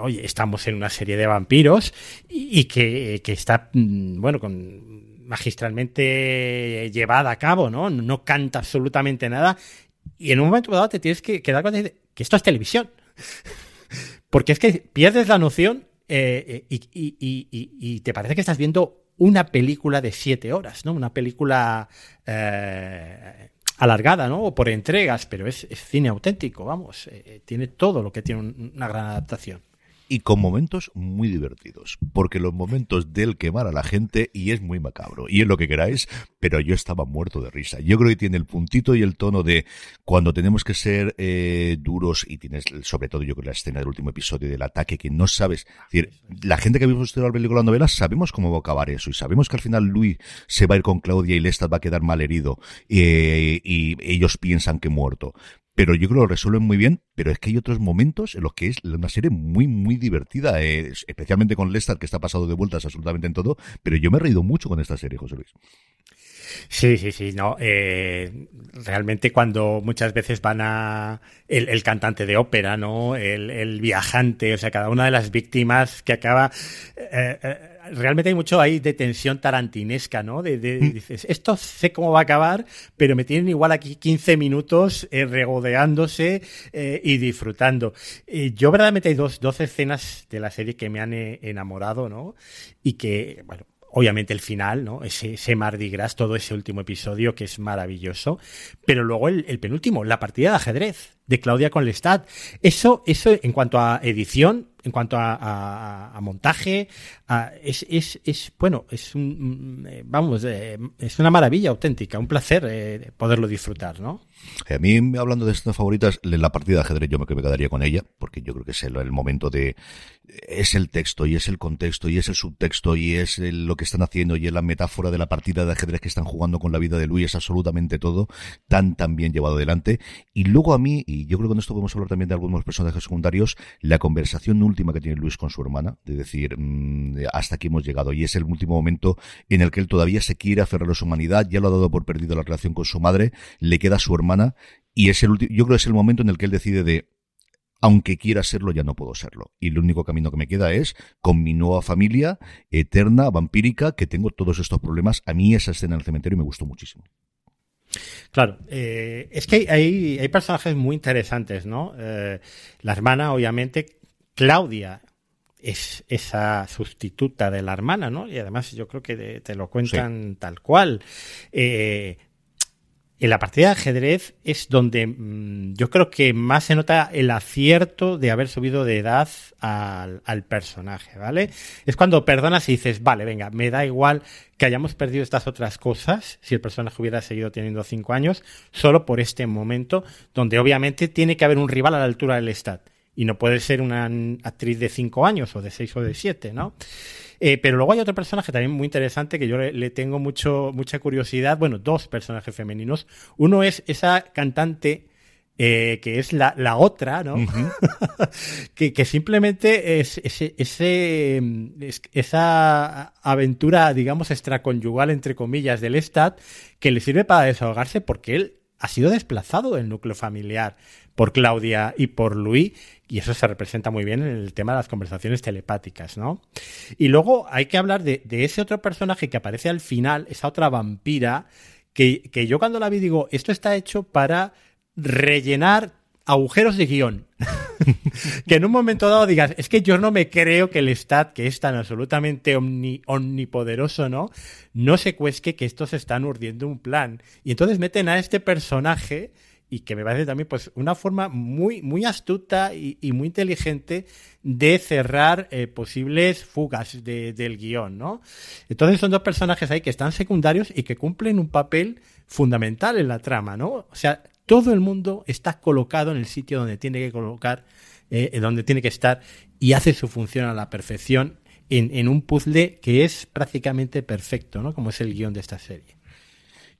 oye, estamos en una serie de vampiros y, que, que, está, mm, bueno, con magistralmente llevada a cabo, ¿no? No canta absolutamente nada y en un momento dado te tienes que, que dar cuenta de que esto es televisión. Porque es que pierdes la noción eh, y, te parece que estás viendo una película de siete horas, ¿no? Una película eh, alargada, ¿no? O por entregas, pero es, cine auténtico, vamos. Eh, tiene todo lo que tiene una gran adaptación y con momentos muy divertidos, porque los momentos del quemar a la gente y es muy macabro, y es lo que queráis, pero yo estaba muerto de risa. Yo creo que tiene el puntito y el tono de cuando tenemos que ser eh, duros y tienes sobre todo yo creo la escena del último episodio del ataque que no sabes, es decir, la gente que ha visto la película la novela sabemos cómo va a acabar eso y sabemos que al final Luis se va a ir con Claudia y Lestat va a quedar mal herido eh, y ellos piensan que muerto pero yo creo que lo resuelven muy bien, pero es que hay otros momentos en los que es una serie muy, muy divertida, especialmente con Lestat, que está pasado de vueltas absolutamente en todo, pero yo me he reído mucho con esta serie, José Luis. Sí, sí, sí, no. Eh, realmente cuando muchas veces van a el, cantante de ópera, ¿no? El, viajante, o sea, cada una de las víctimas que acaba. Eh, eh, realmente hay mucho ahí de tensión tarantinesca, ¿no? De, mm. dices, esto sé cómo va a acabar, pero me tienen igual aquí 15 minutos regodeándose y disfrutando. yo verdaderamente hay dos, dos escenas de la serie que me han enamorado, ¿no? Y que, bueno, obviamente el final, ¿no? Ese, ese Mardi Gras, todo ese último episodio que es maravilloso. Pero luego el, el penúltimo, la partida de ajedrez de Claudia con Lestat. Eso, eso en cuanto a edición, en cuanto a, montaje, es, es, es, bueno, es un, eh, vamos, eh, es una maravilla auténtica, un placer eh, poderlo disfrutar, ¿no? A mí, hablando de estas favoritas, la partida de ajedrez yo me, quedaría con ella, porque yo creo que es el, momento de, es el texto y es el contexto y es el subtexto y es lo que están haciendo y es la metáfora de la partida de ajedrez que están jugando con la vida de Luis, es absolutamente todo tan, tan bien llevado adelante. Y luego a mí, y yo creo que con esto podemos hablar también de algunos personajes secundarios, la conversación última que tiene Luis con su hermana, de decir, mm, hasta aquí hemos llegado, y es el último momento en el que él todavía se quiere aferrar a su humanidad, ya lo ha dado por perdido la relación con su madre, le queda su hermana, y es el último, yo creo que es el momento en el que él decide de, aunque quiera serlo, ya no puedo serlo. Y el único camino que me queda es con mi nueva familia, eterna, vampírica, que tengo todos estos problemas. A mí esa escena en el cementerio me gustó muchísimo. Claro, eh, es que hay, hay personajes muy interesantes, ¿no? Eh, la hermana, obviamente, Claudia, es esa sustituta de la hermana, ¿no? Y además yo creo que te lo cuentan tal cual. Eh, en la partida de ajedrez es donde mm, yo creo que más se nota el acierto de haber subido de edad al, personaje, ¿vale? Es cuando perdonas y dices, vale, venga, me da igual que hayamos perdido estas otras cosas, si el personaje hubiera seguido teniendo cinco años, solo por este momento, donde obviamente tiene que haber un rival a la altura del stat. Y no puede ser una actriz de cinco años o de seis o de siete, ¿no? Eh, pero luego hay otro personaje también muy interesante que yo le, tengo mucho, mucha curiosidad. Bueno, dos personajes femeninos. Uno es esa cantante eh, que es la, la otra, ¿no? que, que, simplemente es, ese, ese, esa aventura, digamos, extraconyugal, entre comillas, del Stat, que le sirve para desahogarse porque él ha sido desplazado del núcleo familiar por Claudia y por Luis, y eso se representa muy bien en el tema de las conversaciones telepáticas, ¿no? Y luego hay que hablar de, ese otro personaje que aparece al final, esa otra vampira, que, que yo cuando la vi digo, esto está hecho para rellenar agujeros de guion. que en un momento dado digas, es que yo no me creo que el Stat, que es tan absolutamente omnipoderoso, ¿no? No se cuesque que estos están urdiendo un plan. Y entonces meten a este personaje y que me parece también pues una forma muy, muy astuta y, muy inteligente de cerrar eh, posibles fugas del guion, ¿no? Entonces son dos personajes ahí que están secundarios y que cumplen un papel fundamental en la trama, ¿no? O sea, todo el mundo está colocado en el sitio donde tiene que colocar, eh, donde tiene que estar y hace su función a la perfección en, en un puzzle que es prácticamente perfecto, ¿no? Como es el guion de esta serie.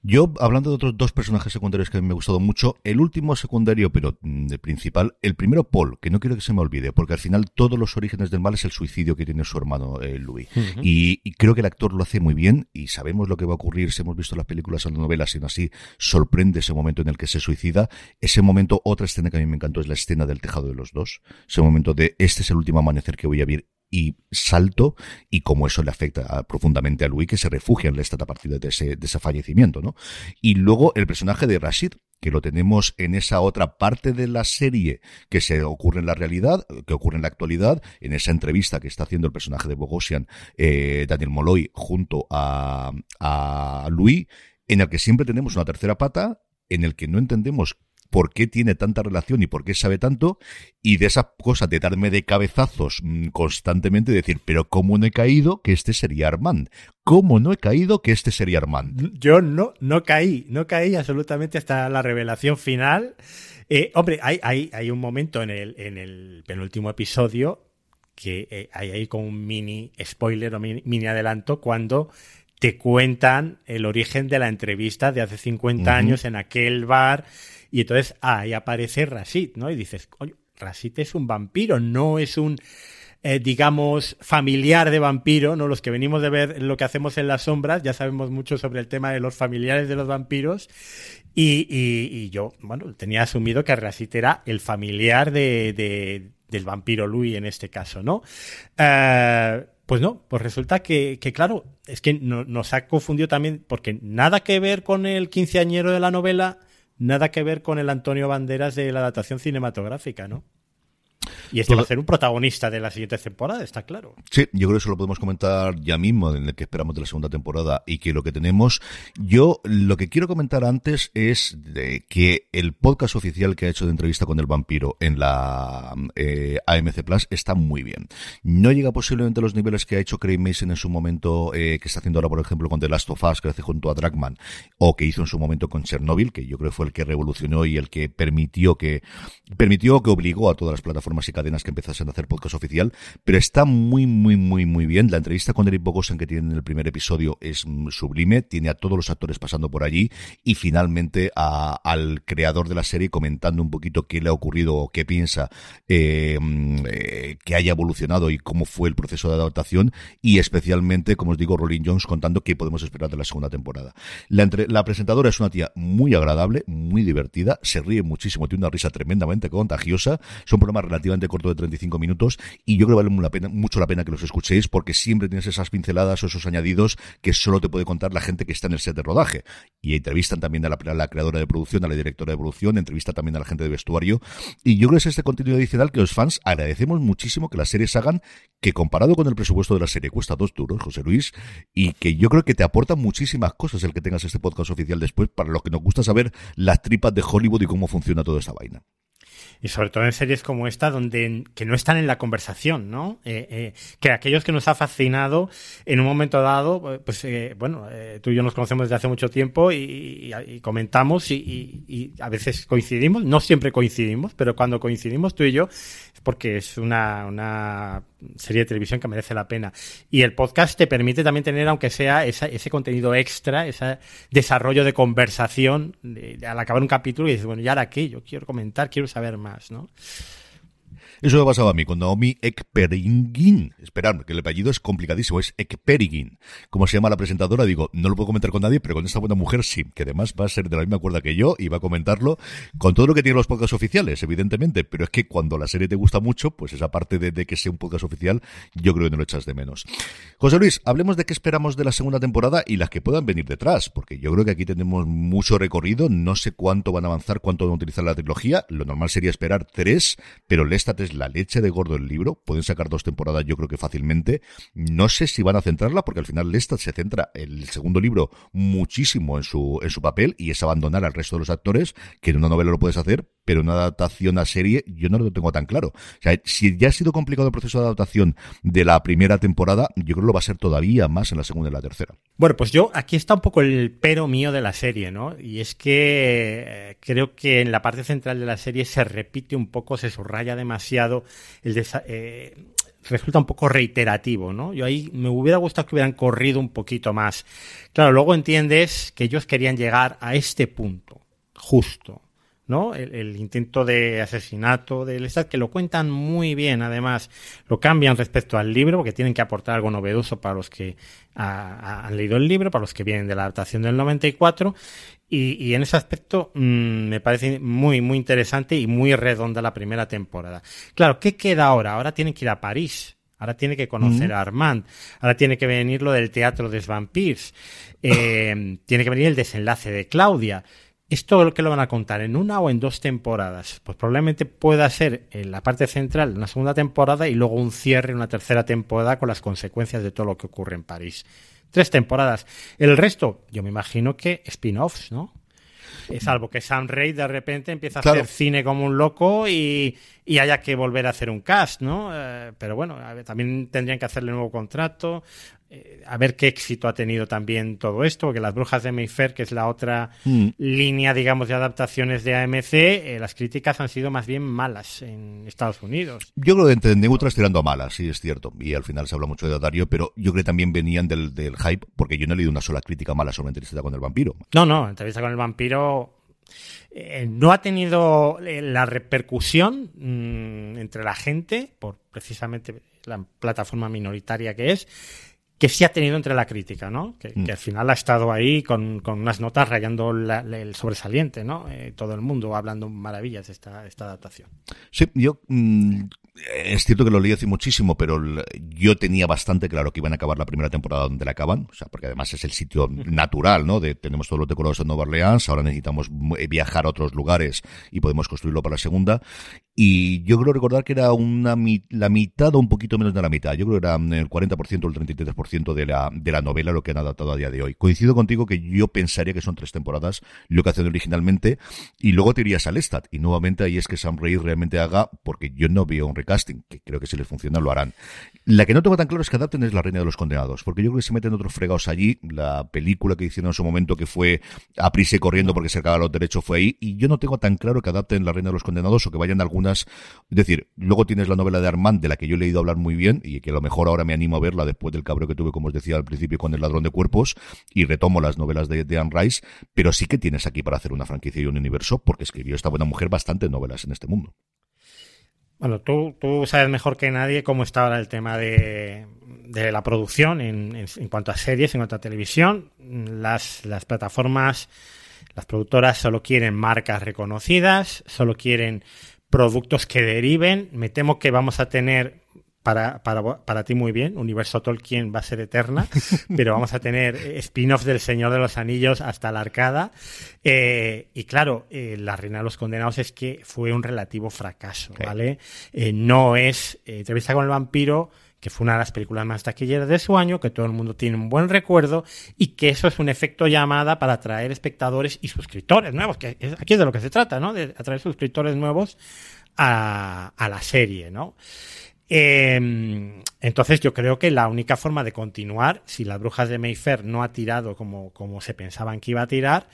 Yo, hablando de otros dos personajes secundarios que me ha gustado mucho, el último secundario, pero mm, de principal, el primero Paul, que no quiero que se me olvide, porque al final todos los orígenes del mal es el suicidio que tiene su hermano eh, Louis. y, creo que el actor lo hace muy bien y sabemos lo que va a ocurrir si hemos visto las películas o las novelas, y aún así sorprende ese momento en el que se suicida. Ese momento, otra escena que a mí me encantó es la escena del tejado de los dos. Ese momento de este es el último amanecer que voy a ver y salto y cómo eso le afecta profundamente a Louis que se refugia en la esta a partir de ese, de ese fallecimiento, ¿no? Y luego el personaje de Rashid, que lo tenemos en esa otra parte de la serie que se ocurre en la realidad, que ocurre en la actualidad, en esa entrevista que está haciendo el personaje de Bogosian, eh, Daniel Molloy, junto a, a Louis, en el que siempre tenemos una tercera pata, en el que no entendemos por qué tiene tanta relación y por qué sabe tanto, y de esa cosa de darme de cabezazos mm, constantemente, decir, pero ¿cómo no he caído que este sería Armand? ¿Cómo no he caído que este sería Armand? Yo no, no caí, no caí absolutamente hasta la revelación final. Eh, hombre, hay, hay, hay un momento en el, en el penúltimo episodio que eh, hay ahí con un mini spoiler o mini, adelanto cuando te cuentan el origen de la entrevista de hace 50 años en aquel bar y entonces ahí aparece Rasit, ¿no? Y dices, coño, Rasit es un vampiro, no es un, eh, digamos, familiar de vampiro, ¿no? Los que venimos de ver lo que hacemos en las sombras, ya sabemos mucho sobre el tema de los familiares de los vampiros. Y, y, yo, bueno, tenía asumido que Rasit era el familiar de, de, del vampiro Louis en este caso, ¿no? Eh, pues no, pues resulta que, que claro, es que nos ha confundido también, porque nada que ver con el quinceañero de la novela, nada que ver con el Antonio Banderas de la adaptación cinematográfica, ¿no? Y este va a ser un protagonista de la siguiente temporada, está claro. Sí, yo creo que eso lo podemos comentar ya mismo, en el que esperamos de la segunda temporada y que lo que tenemos. Yo lo que quiero comentar antes es de que el podcast oficial que ha hecho de entrevista con el vampiro en la eh, AMC Plus está muy bien. No llega posiblemente a los niveles que ha hecho Craig Mason en su momento, eh, que está haciendo ahora, por ejemplo, con The Last of Us, que hace junto a Dragman, o que hizo en su momento con Chernobyl, que yo creo fue el que revolucionó y el que permitió que, permitió que obligó a todas las plataformas y cadenas que empezasen a hacer podcast oficial, pero está muy, muy, muy, muy bien. La entrevista con Eric Bogosen que tiene en el primer episodio es mm, sublime, tiene a todos los actores pasando por allí y finalmente al creador de la serie comentando un poquito qué le ha ocurrido o qué piensa eh, mm, eh, que haya evolucionado y cómo fue el proceso de adaptación y especialmente, como os digo, Rolling Jones contando qué podemos esperar de la segunda temporada. La, la presentadora es una tía muy agradable, muy divertida, se ríe muchísimo, tiene una risa tremendamente contagiosa, son programas relativamente cortos de 35 minutos y yo creo que vale mucho la pena que los escuchéis porque siempre tienes esas pinceladas o esos añadidos que solo te puede contar la gente que está en el set de rodaje. Y entrevistan también a la, a la creadora de producción, a la directora de producción, entrevista también a la gente de vestuario. Y yo creo que es este contenido adicional que los fans agradecemos muchísimo que las series hagan, que comparado con el presupuesto de la serie cuesta dos duros, José Luis, y que yo creo que te aporta muchísimas cosas el que tengas este podcast oficial después para los que nos gusta saber las tripas de Hollywood y cómo funciona toda esta vaina. Y sobre todo en series como esta, donde que no están en la conversación, ¿no? Eh, eh, que aquellos que nos ha fascinado en un momento dado, pues eh, bueno, tú y yo nos conocemos desde hace mucho tiempo y, comentamos y, a veces coincidimos, no siempre coincidimos, pero cuando coincidimos tú y yo es porque es una, una serie de televisión que merece la pena. Y el podcast te permite también tener, aunque sea ese contenido extra, ese desarrollo de conversación al acabar un capítulo y dices, bueno, ¿y ahora qué? Yo quiero comentar, quiero saber más, ¿no? Eso me pasaba a mí con Naomi Ekperigin. Esperad, que el apellido es complicadísimo, es Ekperigin. Como se llama la presentadora, digo, no lo puedo comentar con nadie, pero con esta buena mujer sí, que además va a ser de la misma cuerda que yo y va a comentarlo con todo lo que tienen los podcasts oficiales, evidentemente, pero es que cuando la serie te gusta mucho, pues esa parte de, que sea un podcast oficial, yo creo que no lo echas de menos. José Luis, hablemos de qué esperamos de la segunda temporada y las que puedan venir detrás, porque yo creo que aquí tenemos mucho recorrido, no sé cuánto van a avanzar, cuánto van a utilizar la trilogía, lo normal sería esperar tres, pero Lestat es la leche de gordo el libro. Pueden sacar dos temporadas, yo creo que fácilmente. No sé si van a centrarla, porque al final Lestat se centra el segundo libro muchísimo en su, en su papel y es abandonar al resto de los actores, que en una novela lo puedes hacer, pero una adaptación a serie yo no lo tengo tan claro. O sea, si ya ha sido complicado el proceso de adaptación de la primera temporada, yo creo que lo va a ser todavía más en la segunda y la tercera. Bueno, pues yo, aquí está un poco el pero mío de la serie, ¿no? Y es que eh, creo que en la parte central de la serie se repite un poco, se subraya demasiado eh, resulta un poco reiterativo, ¿no? Yo ahí me hubiera gustado que hubieran corrido un poquito más. Claro, luego entiendes que ellos querían llegar a este punto, justo, ¿no? El, intento de asesinato del Estado, que lo cuentan muy bien, además, lo cambian respecto al libro, porque tienen que aportar algo novedoso para los que han leído el libro, para los que vienen de la adaptación del 94, y, y en ese aspecto mm, me parece muy, muy interesante y muy redonda la primera temporada. Claro, ¿qué queda ahora? Ahora tienen que ir a París. Ahora tiene que conocer a Armand. Ahora tiene que venir lo del teatro de Vampires. Eh, tiene que venir el desenlace de Claudia. ¿Esto que lo van a contar en una o en dos temporadas? Pues probablemente pueda ser en la parte central una segunda temporada y luego un cierre en una tercera temporada con las consecuencias de todo lo que ocurre en París. Tres temporadas. El resto, yo me imagino que spin-offs, ¿no? Salvo que Sam Ray de repente empieza a hacer cine como un loco y, haya que volver a hacer un cast, ¿no? Eh, pero bueno, también tendrían que hacerle un nuevo contrato. Eh, a ver qué éxito ha tenido también todo esto, porque Las Brujas de Mayfair, que es la otra mm. línea, digamos, de adaptaciones de AMC, eh, las críticas han sido más bien malas en Estados Unidos. Yo creo que entre neutras tirando a malas, sí, es cierto, y al final se habla mucho de Dario, pero yo creo que también venían del, hype, porque yo no he leído una sola crítica mala sobre Entrevista con el Vampiro. No, no, Entrevista con el Vampiro eh, no ha tenido la repercusión mm, entre la gente, por precisamente la plataforma minoritaria que es, que sí ha tenido entre la crítica, ¿no? Que, mm. al final ha estado ahí con, unas notas rayando el sobresaliente, ¿no? Eh, todo el mundo hablando maravillas de esta, esta adaptación. Sí, yo mm, es cierto que lo leí hace muchísimo, pero yo tenía bastante claro que iban a acabar la primera temporada donde la acaban, o sea, porque además es el sitio natural, ¿no? De tenemos todos los decorados en Nueva Orleans, ahora necesitamos viajar a otros lugares y podemos construirlo para la segunda. Y yo creo recordar que era una la mitad o un poquito menos de la mitad. Yo creo que era el 40% o el 33% de la, de la novela lo que han adaptado a día de hoy. Coincido contigo que yo pensaría que son tres temporadas lo que hacen originalmente y luego te irías al Lestat. Y nuevamente ahí es que Sam Raimi realmente haga, porque yo no veo un recasting, que creo que si les funciona lo harán. La que no tengo tan claro es que adapten es La Reina de los Condenados, porque yo creo que se meten otros fregados allí. La película que hicieron en su momento, que fue a prisa y corriendo porque se acababan los derechos, fue ahí, y yo no tengo tan claro que adapten La Reina de los Condenados o que vayan algunas. Es decir, luego tienes la novela de Armand, de la que yo he leído hablar muy bien, y que a lo mejor ahora me animo a verla después del cabreo que tuve, como os decía al principio, con El Ladrón de Cuerpos, y retomo las novelas de, de Anne Rice, pero sí que tienes aquí para hacer una franquicia y un universo, porque escribió esta buena mujer bastantes novelas en este mundo. Bueno, tú, tú sabes mejor que nadie cómo está ahora el tema de, de la producción en, en, en, cuanto a series, en cuanto a televisión. Las, las plataformas, las productoras solo quieren marcas reconocidas, solo quieren productos que deriven. Me temo que vamos a tener para, para, para ti muy bien, Universo Tolkien va a ser eterna, pero vamos a tener spin-offs del Señor de los Anillos hasta la arcada. Eh, y claro, eh, La Reina de los Condenados es que fue un relativo fracaso, ¿vale? Eh, no es eh, Entrevista con el Vampiro, que fue una de las películas más taquilleras de su año, que todo el mundo tiene un buen recuerdo y que eso es un efecto llamada para atraer espectadores y suscriptores nuevos, que es, aquí es de lo que se trata, ¿no? De atraer suscriptores nuevos a, a la serie, ¿no? Eh, entonces yo creo que la única forma de continuar, si las brujas de Mayfair no ha tirado como, como se pensaban que iba a tirar,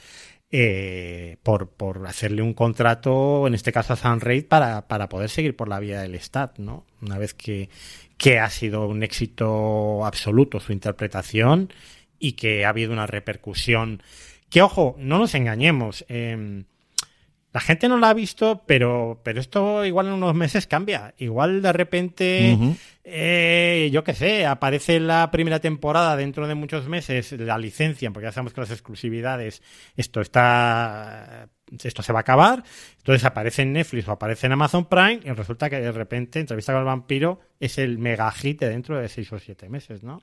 eh, por, por hacerle un contrato, en este caso a Sunraid, para, para poder seguir por la vía del Stat, ¿no? Una vez que, que ha sido un éxito absoluto su interpretación y que ha habido una repercusión. Que ojo, no nos engañemos. Eh, la gente no la ha visto, pero, pero esto igual en unos meses cambia. Igual de repente, uh -huh. eh, yo qué sé, aparece la primera temporada dentro de muchos meses, la licencia, porque ya sabemos que las exclusividades, esto está, esto se va a acabar. Entonces aparece en Netflix o aparece en Amazon Prime y resulta que de repente Entrevista con el vampiro es el mega hit dentro de seis o siete meses, ¿no?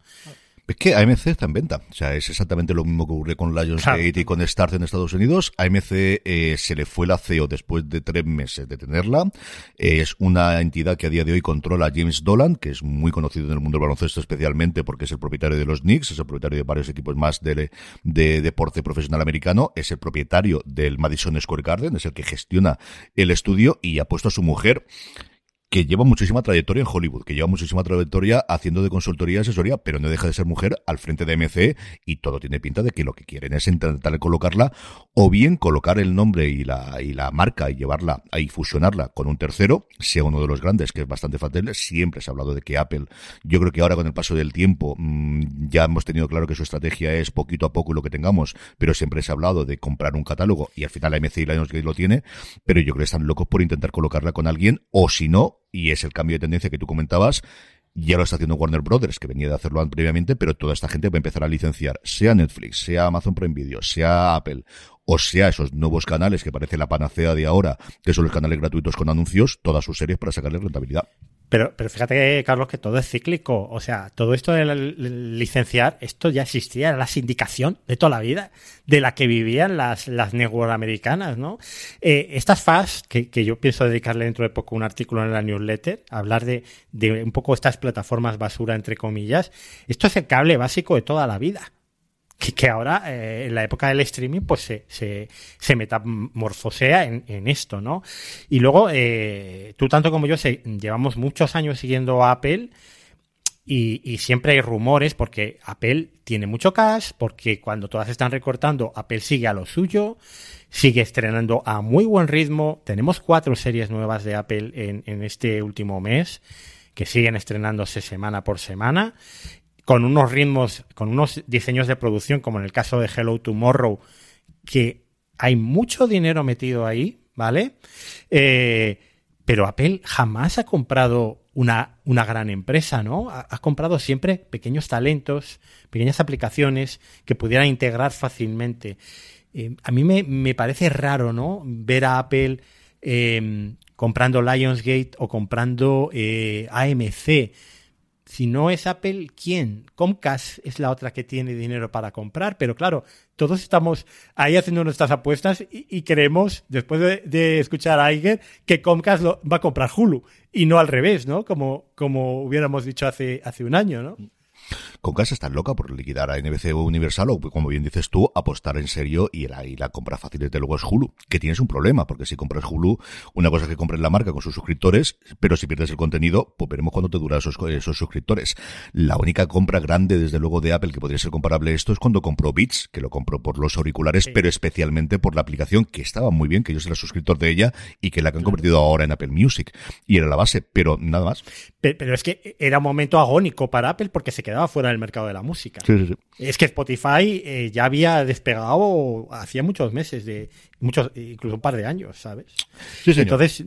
Es que AMC está en venta. O sea, es exactamente lo mismo que ocurrió con Lionsgate claro. y con Starz en Estados Unidos. AMC eh, se le fue la CEO después de tres meses de tenerla. Eh, es una entidad que a día de hoy controla a James Dolan, que es muy conocido en el mundo del baloncesto especialmente porque es el propietario de los Knicks, es el propietario de varios equipos más de, de deporte profesional americano, es el propietario del Madison Square Garden, es el que gestiona el estudio y ha puesto a su mujer que lleva muchísima trayectoria en Hollywood, que lleva muchísima trayectoria haciendo de consultoría y asesoría, pero no deja de ser mujer al frente de MC y todo tiene pinta de que lo que quieren es intentar colocarla o bien colocar el nombre y la, y la marca y llevarla y fusionarla con un tercero, sea uno de los grandes, que es bastante fácil. Siempre se ha hablado de que Apple, yo creo que ahora con el paso del tiempo, mmm, ya hemos tenido claro que su estrategia es poquito a poco lo que tengamos, pero siempre se ha hablado de comprar un catálogo y al final la MC y Lionsgate lo tiene, pero yo creo que están locos por intentar colocarla con alguien o si no, y es el cambio de tendencia que tú comentabas, ya lo está haciendo Warner Brothers, que venía de hacerlo previamente, pero toda esta gente va a empezar a licenciar, sea Netflix, sea Amazon Prime Video, sea Apple, o sea esos nuevos canales que parece la panacea de ahora, que son los canales gratuitos con anuncios, todas sus series para sacarle rentabilidad. Pero, pero fíjate, Carlos, que todo es cíclico. O sea, todo esto de licenciar, esto ya existía, era la sindicación de toda la vida, de la que vivían las, las americanas, ¿no? Eh, estas FAS, que, que, yo pienso dedicarle dentro de poco un artículo en la newsletter, hablar de, de un poco estas plataformas basura, entre comillas, esto es el cable básico de toda la vida que, que ahora, eh, en la época del streaming, pues se, se, se metamorfosea en, esto, ¿no? Y luego, eh, tú tanto como yo llevamos muchos años siguiendo a Apple y, y, siempre hay rumores porque Apple tiene mucho cash, porque cuando todas están recortando, Apple sigue a lo suyo, sigue estrenando a muy buen ritmo. Tenemos cuatro series nuevas de Apple en, en este último mes que siguen estrenándose semana por semana con unos ritmos, con unos diseños de producción, como en el caso de Hello Tomorrow, que hay mucho dinero metido ahí, ¿vale? Eh, pero Apple jamás ha comprado una, una gran empresa, ¿no? Ha, comprado siempre pequeños talentos, pequeñas aplicaciones que pudieran integrar fácilmente. Eh, a mí me, me, parece raro, ¿no? Ver a Apple eh, comprando Lionsgate o comprando AMC si no es Apple, ¿quién? Comcast es la otra que tiene dinero para comprar, pero claro, todos estamos ahí haciendo nuestras apuestas y, y creemos, después de, escuchar a Iger, que Comcast lo, va a comprar Hulu y no al revés, ¿no? Como, como hubiéramos dicho hace, hace un año, ¿no? Con casa está loca por liquidar a NBC Universal o, como bien dices tú, apostar en serio y la, y la compra fácil desde luego es Hulu, que tienes un problema, porque si compras Hulu, una cosa es que compres la marca con sus suscriptores, pero si pierdes el contenido, pues veremos cuándo te dura esos, esos suscriptores. La única compra grande, desde luego, de Apple que podría ser comparable a esto es cuando compró Beats, que lo compró por los auriculares, pero especialmente por la aplicación, que estaba muy bien, que yo era suscriptor de ella y que la que han convertido ahora en Apple Music. Y era la base, pero nada más. Pero, es que era un momento agónico para Apple porque se quedaba fuera del mercado de la música. Es que Spotify eh, ya había despegado hacía muchos meses, de muchos, incluso un par de años, ¿sabes? Entonces,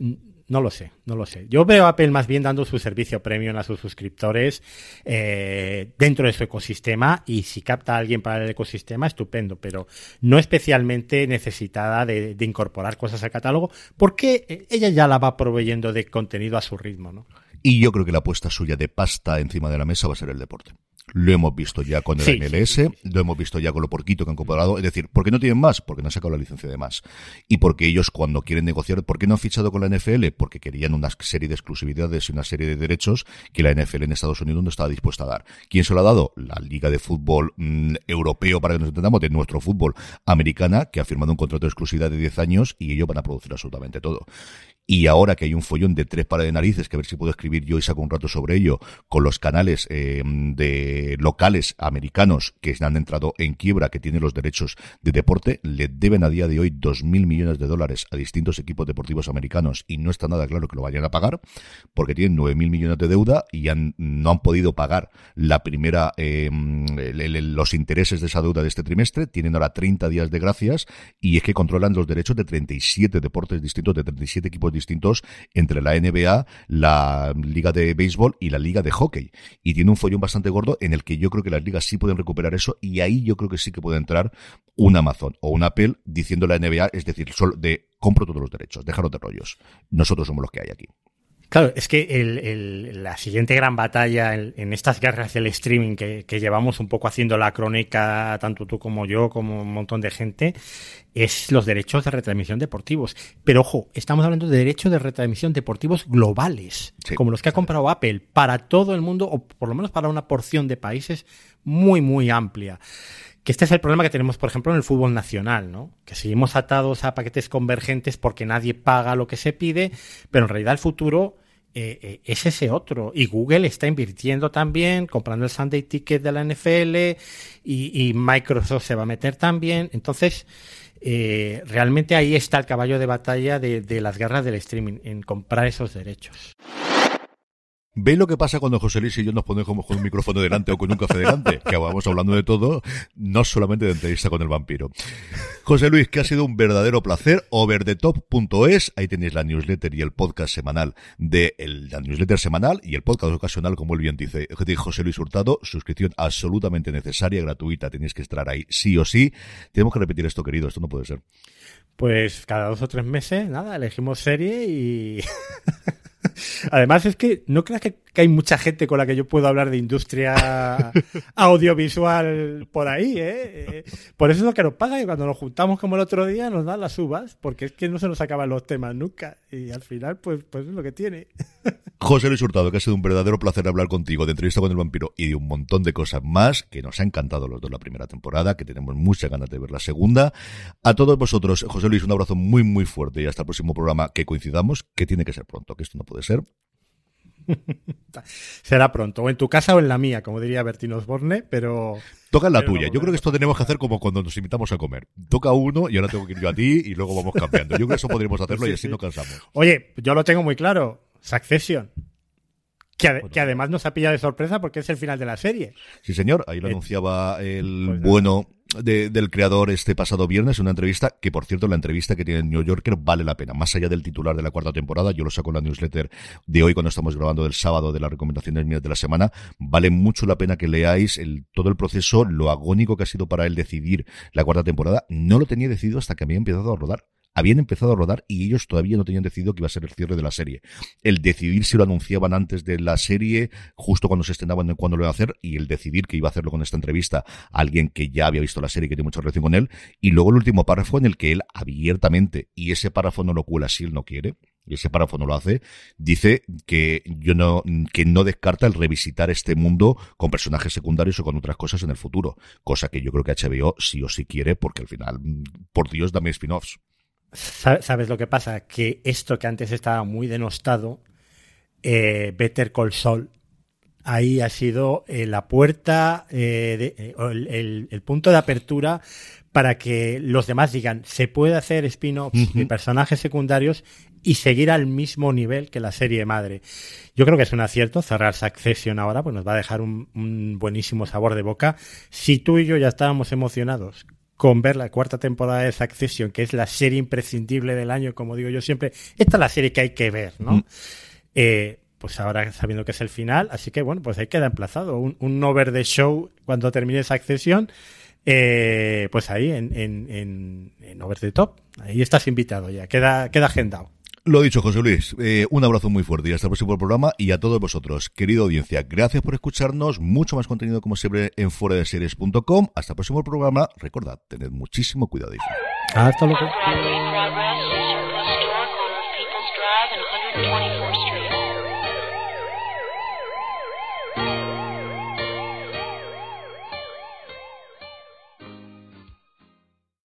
no lo sé, no lo sé. Yo veo a Apple más bien dando su servicio premium a sus suscriptores eh, dentro de su ecosistema y si capta a alguien para el ecosistema, estupendo, pero no especialmente necesitada de, de incorporar cosas al catálogo porque ella ya la va proveyendo de contenido a su ritmo, ¿no? Y yo creo que la apuesta suya de pasta encima de la mesa va a ser el deporte. Lo hemos visto ya con el MLS, lo hemos visto ya con lo porquito que han comprado. Es decir, ¿por qué no tienen más? Porque no han sacado la licencia de más. Y porque ellos cuando quieren negociar, ¿por qué no han fichado con la NFL? Porque querían una serie de exclusividades y una serie de derechos que la NFL en Estados Unidos no estaba dispuesta a dar. ¿Quién se lo ha dado? La Liga de Fútbol mm, Europeo, para que nos entendamos, de nuestro fútbol americana, que ha firmado un contrato de exclusividad de 10 años y ellos van a producir absolutamente todo. Y ahora que hay un follón de tres pares de narices, que a ver si puedo escribir yo y saco un rato sobre ello, con los canales eh, de locales americanos que han entrado en quiebra, que tienen los derechos de deporte, le deben a día de hoy dos mil millones de dólares a distintos equipos deportivos americanos y no está nada claro que lo vayan a pagar, porque tienen nueve mil millones de deuda y han, no han podido pagar la primera, eh, los intereses de esa deuda de este trimestre, tienen ahora 30 días de gracias y es que controlan los derechos de 37 deportes distintos, de 37 equipos distintos entre la NBA, la Liga de Béisbol y la Liga de Hockey. Y tiene un follón bastante gordo el que yo creo que las ligas sí pueden recuperar eso y ahí yo creo que sí que puede entrar un Amazon o un Apple diciendo la NBA, es decir, solo de compro todos los derechos, déjalos de rollos. Nosotros somos los que hay aquí. Claro, es que el, la siguiente gran batalla en, estas guerras del streaming que, llevamos un poco haciendo la crónica, tanto tú como yo, como un montón de gente, es los derechos de retransmisión deportivos. Pero ojo, estamos hablando de derechos de retransmisión deportivos globales, como los que ha comprado Apple, para todo el mundo, o por lo menos para una porción de países muy, muy amplia. Que este es el problema que tenemos, por ejemplo, en el fútbol nacional, ¿no? Que seguimos atados a paquetes convergentes porque nadie paga lo que se pide, pero en realidad el futuro eh, eh, es ese otro. Y Google está invirtiendo también, comprando el Sunday Ticket de la NFL y, Microsoft se va a meter también. Entonces, eh, realmente ahí está el caballo de batalla de, de las guerras del streaming, en comprar esos derechos. ¿Ve lo que pasa cuando José Luis y yo nos ponemos con un micrófono delante o con un café delante? Que vamos hablando de todo, no solamente de entrevista con el vampiro. José Luis, que ha sido un verdadero placer. Overdetop.es, ahí tenéis la newsletter y el podcast semanal de la newsletter semanal y el podcast ocasional, como él bien dice, José Luis Hurtado. Suscripción absolutamente necesaria, gratuita, tenéis que estar ahí sí o sí. Tenemos que repetir esto, querido, esto no puede ser. Pues cada dos o tres meses, nada, elegimos serie y... Además es que no creas que, hay mucha gente con la que yo puedo hablar de industria audiovisual por ahí, ¿eh? Por eso es lo que nos paga y cuando nos juntamos como el otro día nos dan las uvas, porque es que no se nos acaban los temas nunca y al final pues, pues es lo que tiene. José Luis Hurtado, que ha sido un verdadero placer hablar contigo de entrevista con el vampiro y de un montón de cosas más que nos ha encantado los dos la primera temporada, que tenemos muchas ganas de ver la segunda. A todos vosotros, José Luis, un abrazo muy muy fuerte y hasta el próximo programa que coincidamos, que tiene que ser pronto, que esto no puede ser. Será pronto, o en tu casa o en la mía, como diría Bertino Osborne, pero... Toca en la tuya. Yo creo que esto tenemos que hacer como cuando nos invitamos a comer. Toca uno y ahora tengo que ir yo a ti y luego vamos cambiando. Yo creo que eso podríamos hacerlo y así no cansamos. Oye, yo lo tengo muy claro. Succession. Que, que, además nos ha pillado de sorpresa porque es el final de la serie. Sí, señor. Ahí lo eh, anunciaba el pues bueno del creador este pasado viernes, una entrevista que, por cierto, la entrevista que tiene en New Yorker vale la pena. Más allá del titular de la cuarta temporada, yo lo saco en la newsletter de hoy cuando estamos grabando del sábado de las recomendaciones mías de la semana, vale mucho la pena que leáis el, todo el proceso, lo agónico que ha sido para él decidir la cuarta temporada. No lo tenía decidido hasta que había empezado a rodar habían empezado a rodar y ellos todavía no tenían decidido que iba a ser el cierre de la serie. El decidir si lo anunciaban antes de la serie, justo cuando se estrenaban, cuando lo iba a hacer, y el decidir que iba a hacerlo con esta entrevista a alguien que ya había visto la serie que tiene mucha relación con él, y luego el último párrafo en el que él abiertamente, y ese párrafo no lo cuela si él no quiere, y ese párrafo no lo hace, dice que yo no, que no descarta el revisitar este mundo con personajes secundarios o con otras cosas en el futuro. Cosa que yo creo que HBO sí o sí quiere, porque al final, por Dios, dame spin-offs. ¿Sabes lo que pasa? Que esto que antes estaba muy denostado, eh, Better Call Saul, ahí ha sido eh, la puerta, eh, el, el, punto de apertura para que los demás digan, se puede hacer spin-offs de personajes secundarios y seguir al mismo nivel que la serie madre. Yo creo que es un acierto cerrar Succession ahora, pues nos va a dejar un, un buenísimo sabor de boca. Si tú y yo ya estábamos emocionados con ver la cuarta temporada de Succession, que es la serie imprescindible del año, como digo yo siempre, esta es la serie que hay que ver, ¿no? eh, pues ahora sabiendo que es el final, así que bueno, pues ahí queda emplazado. Un, un over the show cuando termine esa accesión, eh, pues ahí en, en, en, en, over the top. Ahí estás invitado ya, queda, queda agendado. Lo dicho, José Luis. Eh, un abrazo muy fuerte y hasta el próximo programa. Y a todos vosotros, querida audiencia, gracias por escucharnos. Mucho más contenido, como siempre, en fueradeseries.com. Hasta el próximo programa. Recordad, tened muchísimo cuidado. Hasta luego.